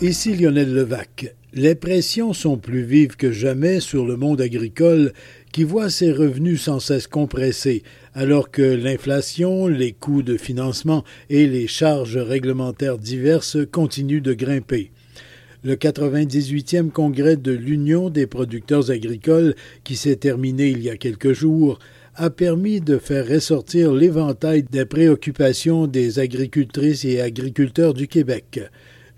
Ici Lionel Levac. Les pressions sont plus vives que jamais sur le monde agricole qui voit ses revenus sans cesse compressés, alors que l'inflation, les coûts de financement et les charges réglementaires diverses continuent de grimper. Le 98e congrès de l'Union des producteurs agricoles, qui s'est terminé il y a quelques jours, a permis de faire ressortir l'éventail des préoccupations des agricultrices et agriculteurs du Québec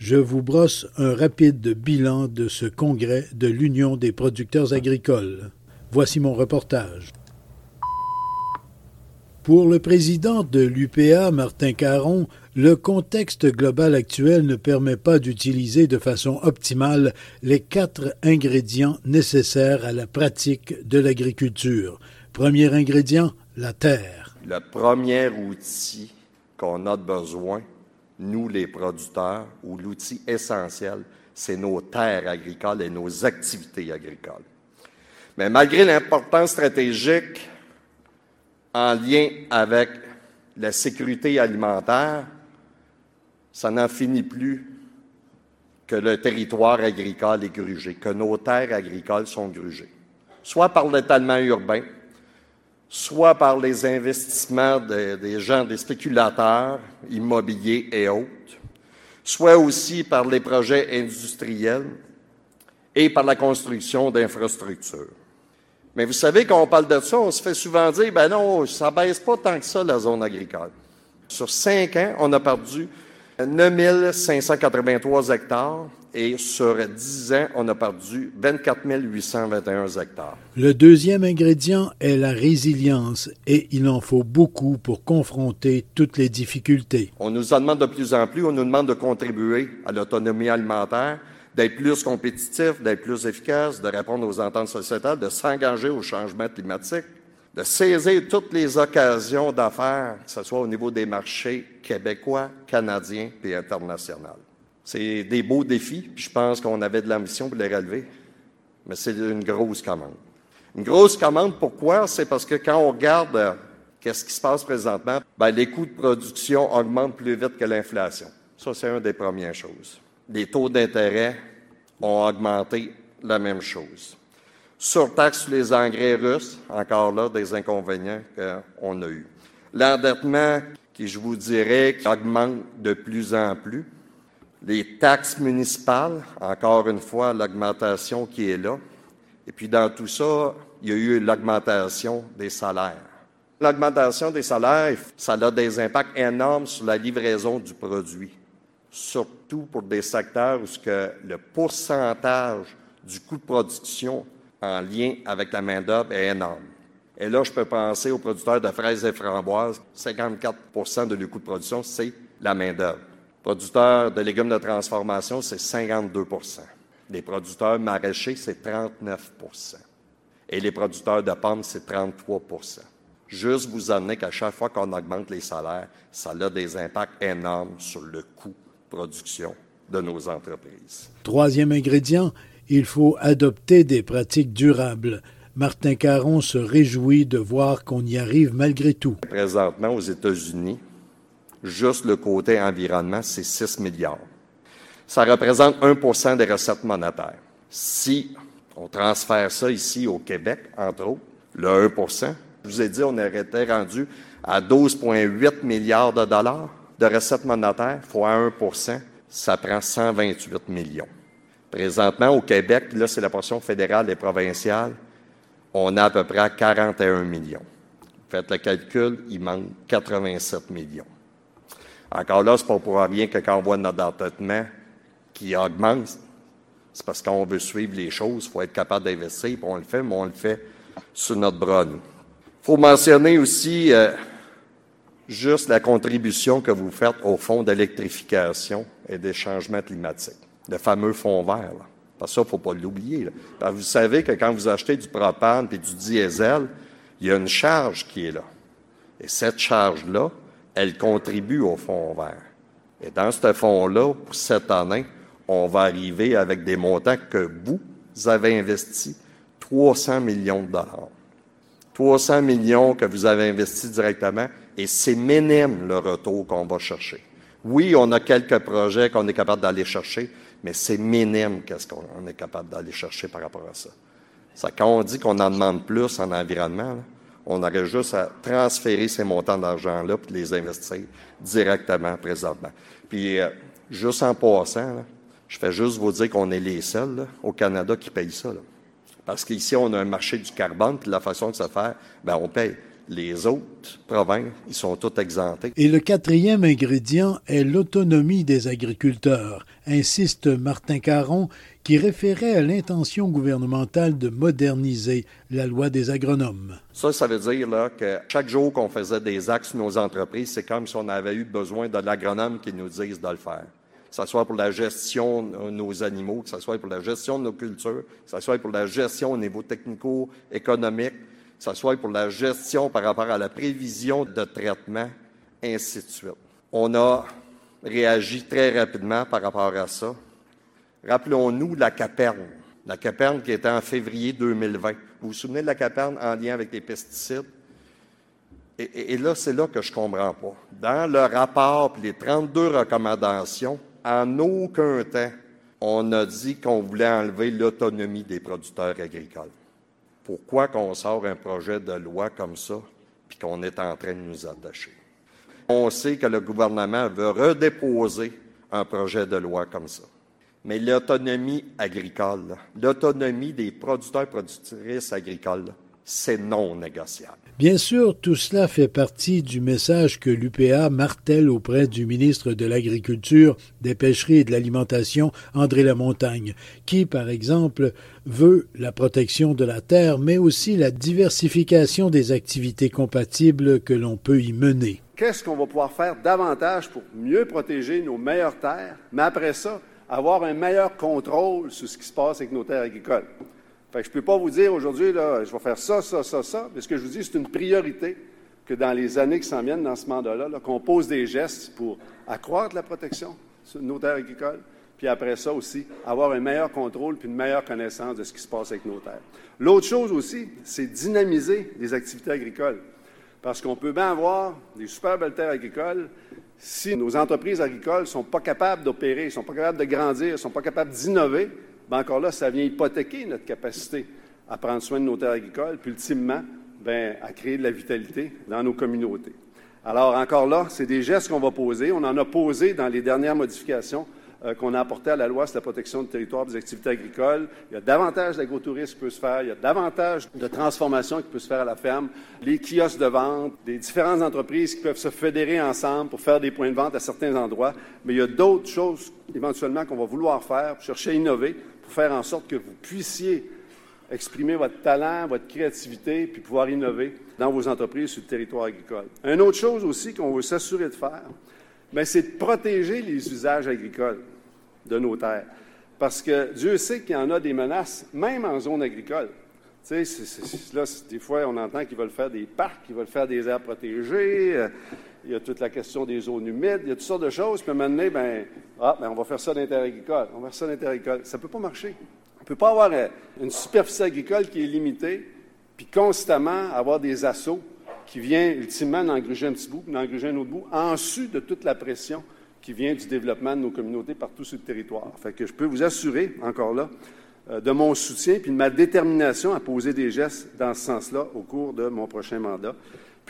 je vous brosse un rapide bilan de ce congrès de l'Union des producteurs agricoles. Voici mon reportage. Pour le président de l'UPA, Martin Caron, le contexte global actuel ne permet pas d'utiliser de façon optimale les quatre ingrédients nécessaires à la pratique de l'agriculture. Premier ingrédient, la terre. Le premier outil qu'on a besoin, nous les producteurs, où l'outil essentiel, c'est nos terres agricoles et nos activités agricoles. Mais malgré l'importance stratégique en lien avec la sécurité alimentaire, ça n'en finit plus que le territoire agricole est grugé, que nos terres agricoles sont grugées, soit par l'étalement urbain, soit par les investissements des gens, des spéculateurs immobiliers et autres, soit aussi par les projets industriels et par la construction d'infrastructures. Mais vous savez, quand on parle de ça, on se fait souvent dire, ben non, ça baisse pas tant que ça, la zone agricole. Sur cinq ans, on a perdu 9 583 hectares et sur 10 ans, on a perdu 24 821 hectares. Le deuxième ingrédient est la résilience et il en faut beaucoup pour confronter toutes les difficultés. On nous en demande de plus en plus, on nous demande de contribuer à l'autonomie alimentaire, d'être plus compétitif, d'être plus efficace, de répondre aux ententes sociétales, de s'engager au changement climatique, de saisir toutes les occasions d'affaires, que ce soit au niveau des marchés québécois, canadiens et internationaux. C'est des beaux défis, puis je pense qu'on avait de l'ambition pour les relever, mais c'est une grosse commande. Une grosse commande, pourquoi? C'est parce que quand on regarde euh, qu'est-ce qui se passe présentement, ben, les coûts de production augmentent plus vite que l'inflation. Ça, c'est une des premières choses. Les taux d'intérêt ont augmenté la même chose. Surtaxe sur les engrais russes, encore là, des inconvénients qu'on a eus. L'endettement, qui, je vous dirais, augmente de plus en plus. Les taxes municipales, encore une fois, l'augmentation qui est là. Et puis dans tout ça, il y a eu l'augmentation des salaires. L'augmentation des salaires, ça a des impacts énormes sur la livraison du produit, surtout pour des secteurs où le pourcentage du coût de production en lien avec la main-d'œuvre est énorme. Et là, je peux penser aux producteurs de fraises et framboises. 54 de leur coût de production, c'est la main-d'œuvre. Producteurs de légumes de transformation, c'est 52% Les producteurs maraîchers, c'est 39% Et les producteurs de pommes, c'est 33% Juste vous amener qu'à chaque fois qu'on augmente les salaires, ça a des impacts énormes sur le coût de production de nos entreprises. Troisième ingrédient, il faut adopter des pratiques durables. Martin Caron se réjouit de voir qu'on y arrive malgré tout. Présentement, aux États-Unis, juste le côté environnement, c'est 6 milliards. Ça représente 1% des recettes monétaires. Si on transfère ça ici au Québec, entre autres, le 1% je vous ai dit, on été rendu à 12,8 milliards de dollars de recettes monétaires fois 1% ça prend 128 millions. Présentement, au Québec, là, c'est la portion fédérale et provinciale, on a à peu près 41 millions. Faites le calcul, il manque 87 millions. Encore là, c'est pas pour rien que quand on voit notre endettement qui augmente, c'est parce qu'on veut suivre les choses, il faut être capable d'investir, puis on le fait, mais on le fait sur notre bras, Il faut mentionner aussi euh, juste la contribution que vous faites au fonds d'électrification et des changements climatiques le fameux fonds vert. Parce que ça, il ne faut pas l'oublier. Vous savez que quand vous achetez du propane et du diesel, il y a une charge qui est là. Et cette charge-là, elle contribue au fonds vert. Et dans ce fonds-là, pour cette année, on va arriver avec des montants que vous avez investis, 300 millions de dollars. 300 millions que vous avez investis directement, et c'est minime le retour qu'on va chercher. Oui, on a quelques projets qu'on est capable d'aller chercher, mais c'est minime qu'est-ce qu'on est capable d'aller chercher par rapport à ça. ça quand on dit qu'on en demande plus en environnement, on aurait juste à transférer ces montants d'argent-là et les investir directement présentement. Puis, euh, juste en passant, je fais juste vous dire qu'on est les seuls au Canada qui payent ça. Parce qu'ici, on a un marché du carbone, puis la façon de se faire, ben on paye. Les autres provinces, ils sont tous exemptés. Et le quatrième ingrédient est l'autonomie des agriculteurs, insiste Martin Caron, qui référait à l'intention gouvernementale de moderniser la loi des agronomes. Ça, ça veut dire là, que chaque jour qu'on faisait des sur nos entreprises, c'est comme si on avait eu besoin de l'agronome qui nous dise de le faire que ce soit pour la gestion de nos animaux, que ce soit pour la gestion de nos cultures, que ce soit pour la gestion au niveau technico-économique, ce soit pour la gestion par rapport à la prévision de traitement, ainsi de suite. On a réagi très rapidement par rapport à ça. Rappelons-nous la caperne. La caperne qui était en février 2020. Vous vous souvenez de la caperne en lien avec les pesticides? Et, là, c'est là que je ne comprends pas. Dans le rapport, les 32 recommandations, en aucun temps, on a dit qu'on voulait enlever l'autonomie des producteurs agricoles. Pourquoi qu'on sort un projet de loi comme ça, puis qu'on est en train de nous attacher? On sait que le gouvernement veut redéposer un projet de loi comme ça. Mais l'autonomie agricole, l'autonomie des producteurs et productrices agricoles, c'est non négociable. Bien sûr, tout cela fait partie du message que l'UPA martèle auprès du ministre de l'Agriculture, des Pêcheries et de l'Alimentation, André Lamontagne, qui, par exemple, veut la protection de la terre, mais aussi la diversification des activités compatibles que l'on peut y mener. Qu'est-ce qu'on va pouvoir faire davantage pour mieux protéger nos meilleures terres, mais après ça, avoir un meilleur contrôle sur ce qui se passe avec nos terres agricoles? Je ne peux pas vous dire aujourd'hui, je vais faire ça, ça, ça, ça. Mais ce que je vous dis, c'est une priorité que dans les années qui s'en viennent, dans ce mandat-là, qu'on pose des gestes pour accroître la protection de nos terres agricoles, puis après ça aussi, avoir un meilleur contrôle puis une meilleure connaissance de ce qui se passe avec nos terres. L'autre chose aussi, c'est dynamiser les activités agricoles. Parce qu'on peut bien avoir des super belles terres agricoles si nos entreprises agricoles ne sont pas capables d'opérer, ne sont pas capables de grandir, ne sont pas capables d'innover, ben encore là, ça vient hypothéquer notre capacité à prendre soin de nos terres agricoles, puis ultimement, ben, à créer de la vitalité dans nos communautés. Alors, encore là, c'est des gestes qu'on va poser. On en a posé dans les dernières modifications euh, qu'on a apportées à la loi sur la protection du territoire des activités agricoles. Il y a davantage d'agro-tourisme qui peut se faire, il y a davantage de transformation qui peut se faire à la ferme, les kiosques de vente, des différentes entreprises qui peuvent se fédérer ensemble pour faire des points de vente à certains endroits. Mais il y a d'autres choses éventuellement qu'on va vouloir faire chercher à innover faire en sorte que vous puissiez exprimer votre talent, votre créativité, puis pouvoir innover dans vos entreprises sur le territoire agricole. Une autre chose aussi qu'on veut s'assurer de faire, ben, c'est de protéger les usages agricoles de nos terres. Parce que Dieu sait qu'il y en a des menaces, même en zone agricole. Tu sais, là, des fois, on entend qu'ils veulent faire des parcs, qu'ils veulent faire des aires protégées. Il y a toute la question des zones humides, il y a toutes sortes de choses. Puis à un ben, ah, ben, on va faire ça d'intérêt agricole. On va faire ça d'intérêt agricole. Ça ne peut pas marcher. On ne peut pas avoir euh, une superficie agricole qui est limitée, puis constamment avoir des assauts qui viennent ultimement d'engruger un petit bout, puis d'engruger un autre bout, en su de toute la pression qui vient du développement de nos communautés partout sur le territoire. Fait que je peux vous assurer, encore là, euh, de mon soutien puis de ma détermination à poser des gestes dans ce sens-là au cours de mon prochain mandat.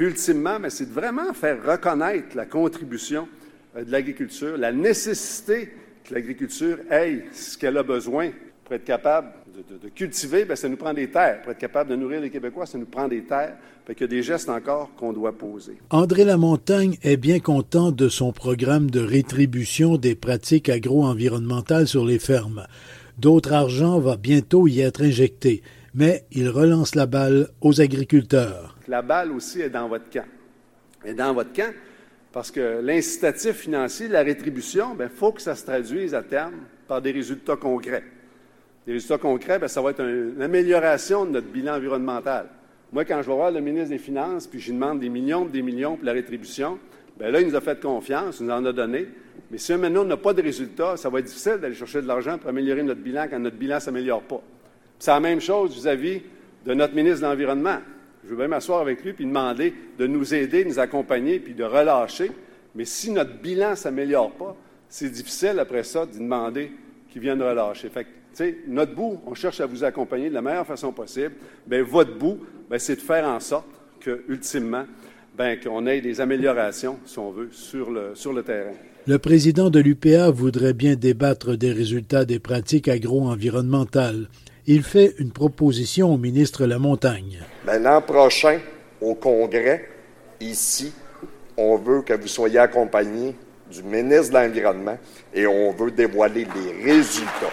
Puis ultimement, c'est de vraiment faire reconnaître la contribution euh, de l'agriculture, la nécessité que l'agriculture ait ce qu'elle a besoin pour être capable de, cultiver, ça nous prend des terres. Pour être capable de nourrir les Québécois, ça nous prend des terres. Fait qu'il y a des gestes encore qu'on doit poser. André Lamontagne est bien content de son programme de rétribution des pratiques agro-environnementales sur les fermes. D'autre argent va bientôt y être injecté, mais il relance la balle aux agriculteurs. La balle aussi est dans votre camp. Et dans votre camp, parce que l'incitatif financier, la rétribution, il ben, faut que ça se traduise à terme par des résultats concrets. Les résultats concrets, bien, ça va être une amélioration de notre bilan environnemental. Moi, quand je vais voir le ministre des Finances, puis je lui demande des millions, des millions pour la rétribution, bien là, il nous a fait confiance, il nous en a donné. Mais si maintenant on n'a pas de résultats, ça va être difficile d'aller chercher de l'argent pour améliorer notre bilan quand notre bilan ne s'améliore pas. C'est la même chose vis-à-vis de notre ministre de l'Environnement. Je veux bien m'asseoir avec lui puis demander de nous aider, de nous accompagner puis de relâcher. Mais si notre bilan ne s'améliore pas, c'est difficile après ça de demander qu'il vienne relâcher. Fait que, notre bout, on cherche à vous accompagner de la meilleure façon possible. Bien, votre bout, bien, c'est de faire en sorte que, ultimement, bien, qu'on ait des améliorations, si on veut, sur le, sur le terrain. Le président de l'UPA voudrait bien débattre des résultats des pratiques agro-environnementales. Il fait une proposition au ministre La Montagne. Ben, l'an prochain, au Congrès, ici, on veut que vous soyez accompagné du ministre de l'Environnement et on veut dévoiler les résultats.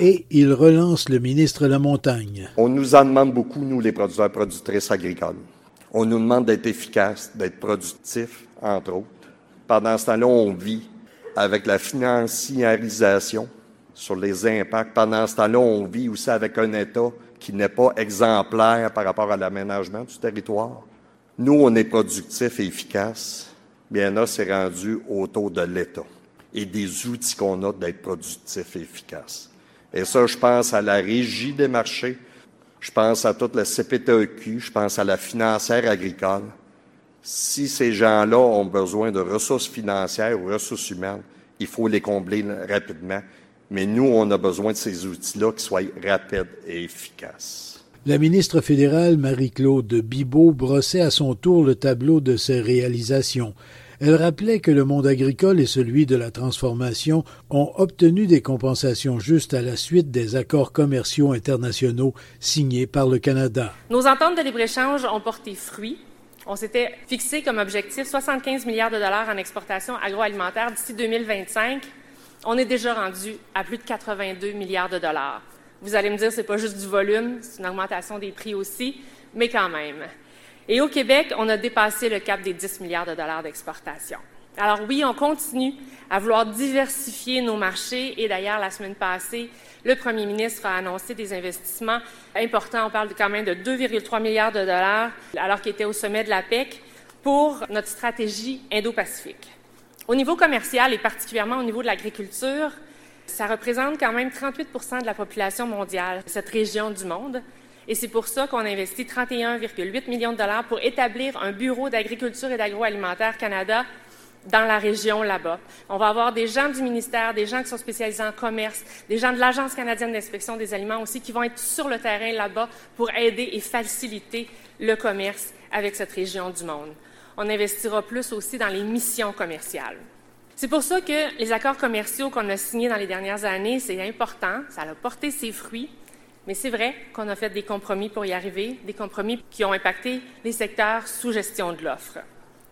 Et il relance le ministre La Montagne. On nous en demande beaucoup, nous, les producteurs productrices agricoles. On nous demande d'être efficaces, d'être productifs, entre autres. Pendant ce temps-là, on vit avec la financiarisation sur les impacts. Pendant ce temps-là, on vit aussi avec un État qui n'est pas exemplaire par rapport à l'aménagement du territoire. Nous, on est productifs et efficaces. Bien là, c'est rendu autour de l'État et des outils qu'on a d'être productifs et efficaces. Et ça, je pense à la régie des marchés, je pense à toute la CPTEQ, je pense à la financière agricole. Si ces gens-là ont besoin de ressources financières ou ressources humaines, il faut les combler rapidement. Mais nous, on a besoin de ces outils-là qui soient rapides et efficaces. La ministre fédérale Marie-Claude Bibeau brossait à son tour le tableau de ses réalisations. Elle rappelait que le monde agricole et celui de la transformation ont obtenu des compensations justes à la suite des accords commerciaux internationaux signés par le Canada. Nos ententes de libre-échange ont porté fruit. On s'était fixé comme objectif 75 milliards de dollars en exportation agroalimentaire d'ici 2025. On est déjà rendu à plus de 82 milliards de dollars. Vous allez me dire, c'est pas juste du volume, c'est une augmentation des prix aussi, mais quand même. Et au Québec, on a dépassé le cap des 10 milliards de dollars d'exportation. Alors oui, on continue à vouloir diversifier nos marchés et d'ailleurs, la semaine passée, le premier ministre a annoncé des investissements importants. On parle quand même de 2,3 milliards de dollars alors qu'il était au sommet de la PEC pour notre stratégie Indo-Pacifique. Au niveau commercial et particulièrement au niveau de l'agriculture, ça représente quand même 38% de la population mondiale, cette région du monde. Et c'est pour ça qu'on a investi 31,8 millions de dollars pour établir un bureau d'agriculture et d'agroalimentaire Canada dans la région là-bas. On va avoir des gens du ministère, des gens qui sont spécialisés en commerce, des gens de l'Agence canadienne d'inspection des aliments aussi qui vont être sur le terrain là-bas pour aider et faciliter le commerce avec cette région du monde. On investira plus aussi dans les missions commerciales. C'est pour ça que les accords commerciaux qu'on a signés dans les dernières années, c'est important, ça a porté ses fruits, mais c'est vrai qu'on a fait des compromis pour y arriver, des compromis qui ont impacté les secteurs sous gestion de l'offre.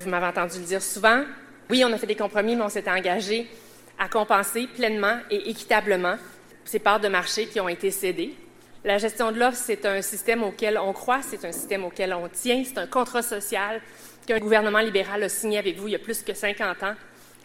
Vous m'avez entendu le dire souvent, oui, on a fait des compromis, mais on s'est engagé à compenser pleinement et équitablement ces parts de marché qui ont été cédées. La gestion de l'offre, c'est un système auquel on croit, c'est un système auquel on tient, c'est un contrat social qu'un gouvernement libéral a signé avec vous il y a plus que 50 ans.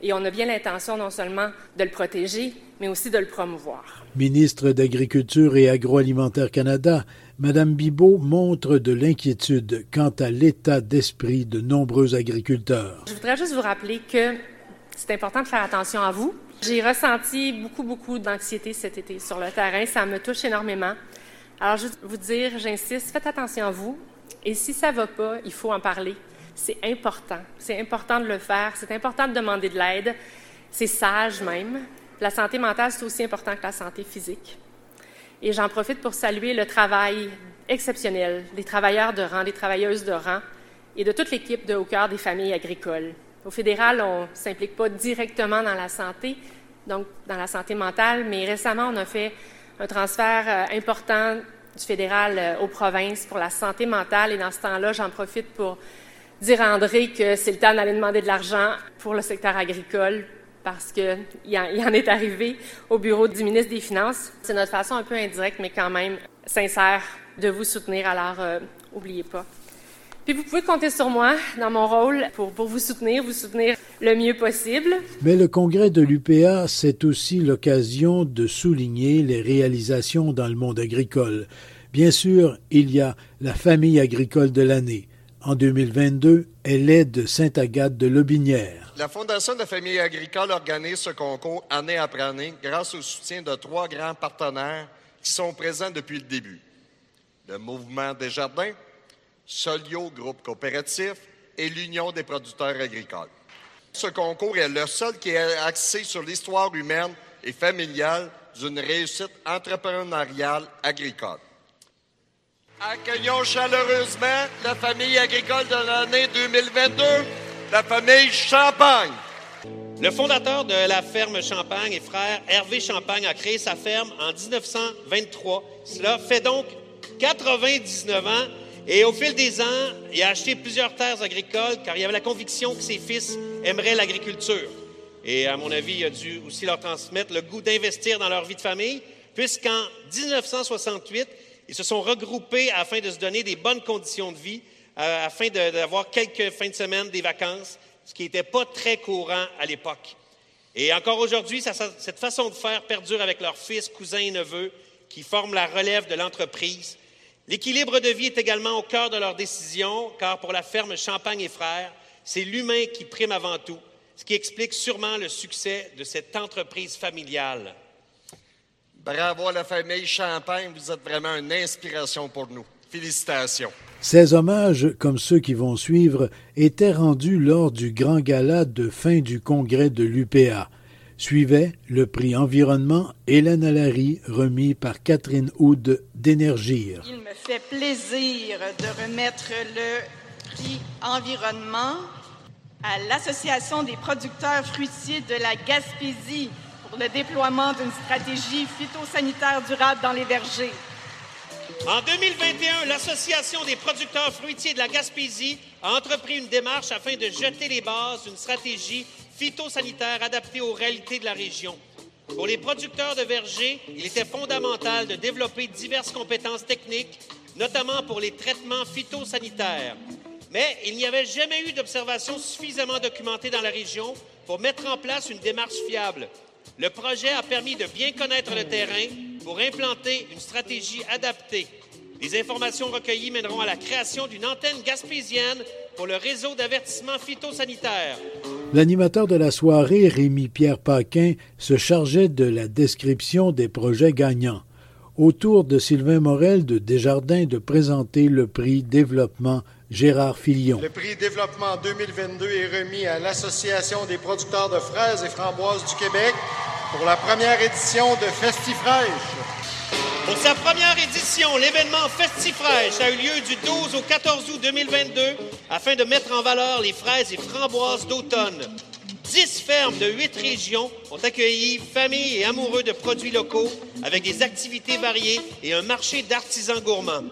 Et on a bien l'intention non seulement de le protéger, mais aussi de le promouvoir. Ministre d'Agriculture et Agroalimentaire Canada, Madame Bibot montre de l'inquiétude quant à l'état d'esprit de nombreux agriculteurs. Je voudrais juste vous rappeler que c'est important de faire attention à vous. J'ai ressenti beaucoup, beaucoup d'anxiété cet été sur le terrain. Ça me touche énormément. Alors, juste vous dire, j'insiste, faites attention à vous. Et si ça ne va pas, il faut en parler. C'est important. C'est important de le faire. C'est important de demander de l'aide. C'est sage même. La santé mentale, c'est aussi important que la santé physique. Et j'en profite pour saluer le travail exceptionnel des travailleurs de rang, des travailleuses de rang et de toute l'équipe de Au cœur des familles agricoles. Au fédéral, on ne s'implique pas directement dans la santé, donc dans la santé mentale, mais récemment, on a fait un transfert euh, important du fédéral euh, aux provinces pour la santé mentale. Et dans ce temps-là, j'en profite pour dire à André que c'est le temps d'aller demander de l'argent pour le secteur agricole parce qu'il y, en est arrivé au bureau du ministre des Finances. C'est notre façon un peu indirecte, mais quand même sincère de vous soutenir, alors n'oubliez euh, pas. Puis vous pouvez compter sur moi dans mon rôle pour vous soutenir, vous soutenir le mieux possible. Mais le congrès de l'UPA, c'est aussi l'occasion de souligner les réalisations dans le monde agricole. Bien sûr, il y a la famille agricole de l'année. En 2022, elle est de Sainte-Agathe de Lobinière. La Fondation de la famille agricole organise ce concours année après année grâce au soutien de trois grands partenaires qui sont présents depuis le début. Le Mouvement des Jardins, Solio Groupe Coopératif et l'Union des producteurs agricoles. Ce concours est le seul qui est axé sur l'histoire humaine et familiale d'une réussite entrepreneuriale agricole. Accueillons chaleureusement la famille agricole de l'année 2022, la famille Champagne. Le fondateur de la ferme Champagne et frère Hervé Champagne a créé sa ferme en 1923. Cela fait donc 99 ans et au fil des ans, il a acheté plusieurs terres agricoles car il avait la conviction que ses fils aimeraient l'agriculture. Et à mon avis, il a dû aussi leur transmettre le goût d'investir dans leur vie de famille, puisqu'en 1968, ils se sont regroupés afin de se donner des bonnes conditions de vie, euh, afin d'avoir quelques fins de semaine, des vacances, ce qui n'était pas très courant à l'époque. Et encore aujourd'hui, cette façon de faire perdure avec leurs fils, cousins et neveux qui forment la relève de l'entreprise L'équilibre de vie est également au cœur de leurs décisions, car pour la ferme Champagne et Frères, c'est l'humain qui prime avant tout, ce qui explique sûrement le succès de cette entreprise familiale. Bravo à la famille Champagne, vous êtes vraiment une inspiration pour nous. Félicitations. Ces hommages, comme ceux qui vont suivre, étaient rendus lors du grand gala de fin du congrès de l'UPA. Suivait le prix environnement Hélène Allary, remis par Catherine Houd d'Énergir. Il me fait plaisir de remettre le prix environnement à l'Association des producteurs fruitiers de la Gaspésie pour le déploiement d'une stratégie phytosanitaire durable dans les vergers. En 2021, l'Association des producteurs fruitiers de la Gaspésie a entrepris une démarche afin de jeter les bases d'une stratégie phytosanitaire adaptée aux réalités de la région. Pour les producteurs de vergers, il était fondamental de développer diverses compétences techniques, notamment pour les traitements phytosanitaires. Mais il n'y avait jamais eu d'observation suffisamment documentée dans la région pour mettre en place une démarche fiable. Le projet a permis de bien connaître le terrain pour implanter une stratégie adaptée. Les informations recueillies mèneront à la création d'une antenne gaspésienne pour le réseau d'avertissement phytosanitaire. L'animateur de la soirée, Rémi-Pierre Paquin, se chargeait de la description des projets gagnants. Autour de Sylvain Morel de Desjardins de présenter le prix Développement Gérard Filion. Le prix Développement 2022 est remis à l'Association des producteurs de fraises et framboises du Québec pour la première édition de Festifraîche. Pour sa première édition, l'événement Festifraîche a eu lieu du 12 au 14 août 2022 afin de mettre en valeur les fraises et framboises d'automne. Dix fermes de huit régions ont accueilli familles et amoureux de produits locaux avec des activités variées et un marché d'artisans gourmands.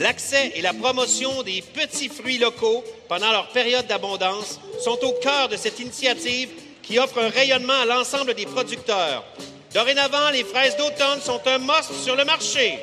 L'accès et la promotion des petits fruits locaux pendant leur période d'abondance sont au cœur de cette initiative qui offre un rayonnement à l'ensemble des producteurs. Dorénavant, les fraises d'automne sont un must sur le marché.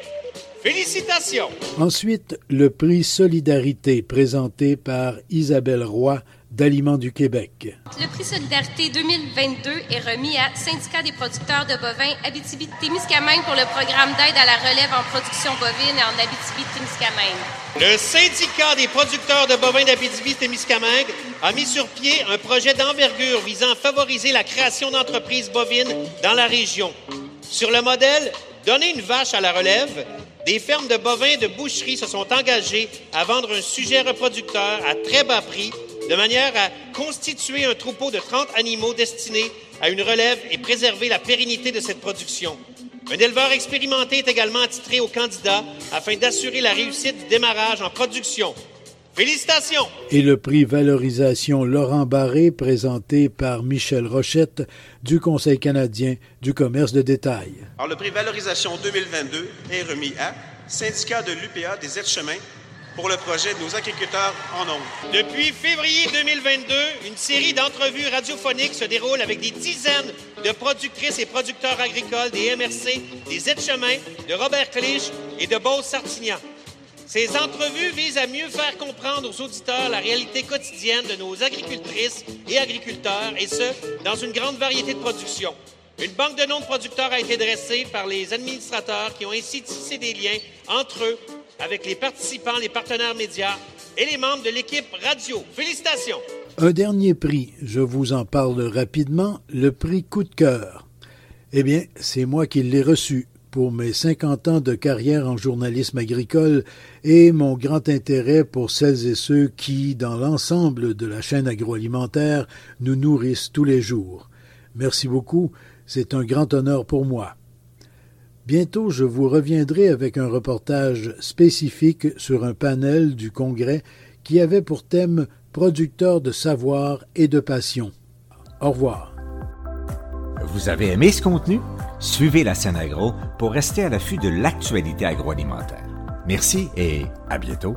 Félicitations! Ensuite, le prix Solidarité présenté par Isabelle Roy d'Aliments du Québec. Le prix Solidarité 2022 est remis à Syndicat des producteurs de bovins Abitibi-Témiscamingue pour le programme d'aide à la relève en production bovine en Abitibi-Témiscamingue. Le Syndicat des producteurs de bovins d'Abitibi-Témiscamingue a mis sur pied un projet d'envergure visant à favoriser la création d'entreprises bovines dans la région. Sur le modèle Donner une vache à la relève, des fermes de bovins de boucherie se sont engagées à vendre un sujet reproducteur à très bas prix de manière à constituer un troupeau de 30 animaux destinés à une relève et préserver la pérennité de cette production. Un éleveur expérimenté est également attitré au candidat afin d'assurer la réussite du démarrage en production. Félicitations! Et le prix Valorisation Laurent Barré, présenté par Michel Rochette du Conseil canadien du commerce de détail. Alors, le prix Valorisation 2022 est remis à Syndicat de l'UPA des aides-chemins pour le projet de nos agriculteurs en ondes. Depuis février 2022, une série d'entrevues radiophoniques se déroule avec des dizaines de productrices et producteurs agricoles des MRC, des aides-chemins, de Robert Clich et de Beauce-Sartignan. Ces entrevues visent à mieux faire comprendre aux auditeurs la réalité quotidienne de nos agricultrices et agriculteurs, et ce, dans une grande variété de productions. Une banque de noms de producteurs a été dressée par les administrateurs qui ont ainsi tissé des liens entre eux avec les participants, les partenaires médias et les membres de l'équipe radio. Félicitations! Un dernier prix, je vous en parle rapidement, le prix Coup de cœur. Eh bien, c'est moi qui l'ai reçu pour mes 50 ans de carrière en journalisme agricole et mon grand intérêt pour celles et ceux qui, dans l'ensemble de la chaîne agroalimentaire, nous nourrissent tous les jours. Merci beaucoup, c'est un grand honneur pour moi. Bientôt, je vous reviendrai avec un reportage spécifique sur un panel du Congrès qui avait pour thème Producteurs de savoir et de passion. Au revoir. Vous avez aimé ce contenu? Suivez la scène agro pour rester à l'affût de l'actualité agroalimentaire. Merci et à bientôt.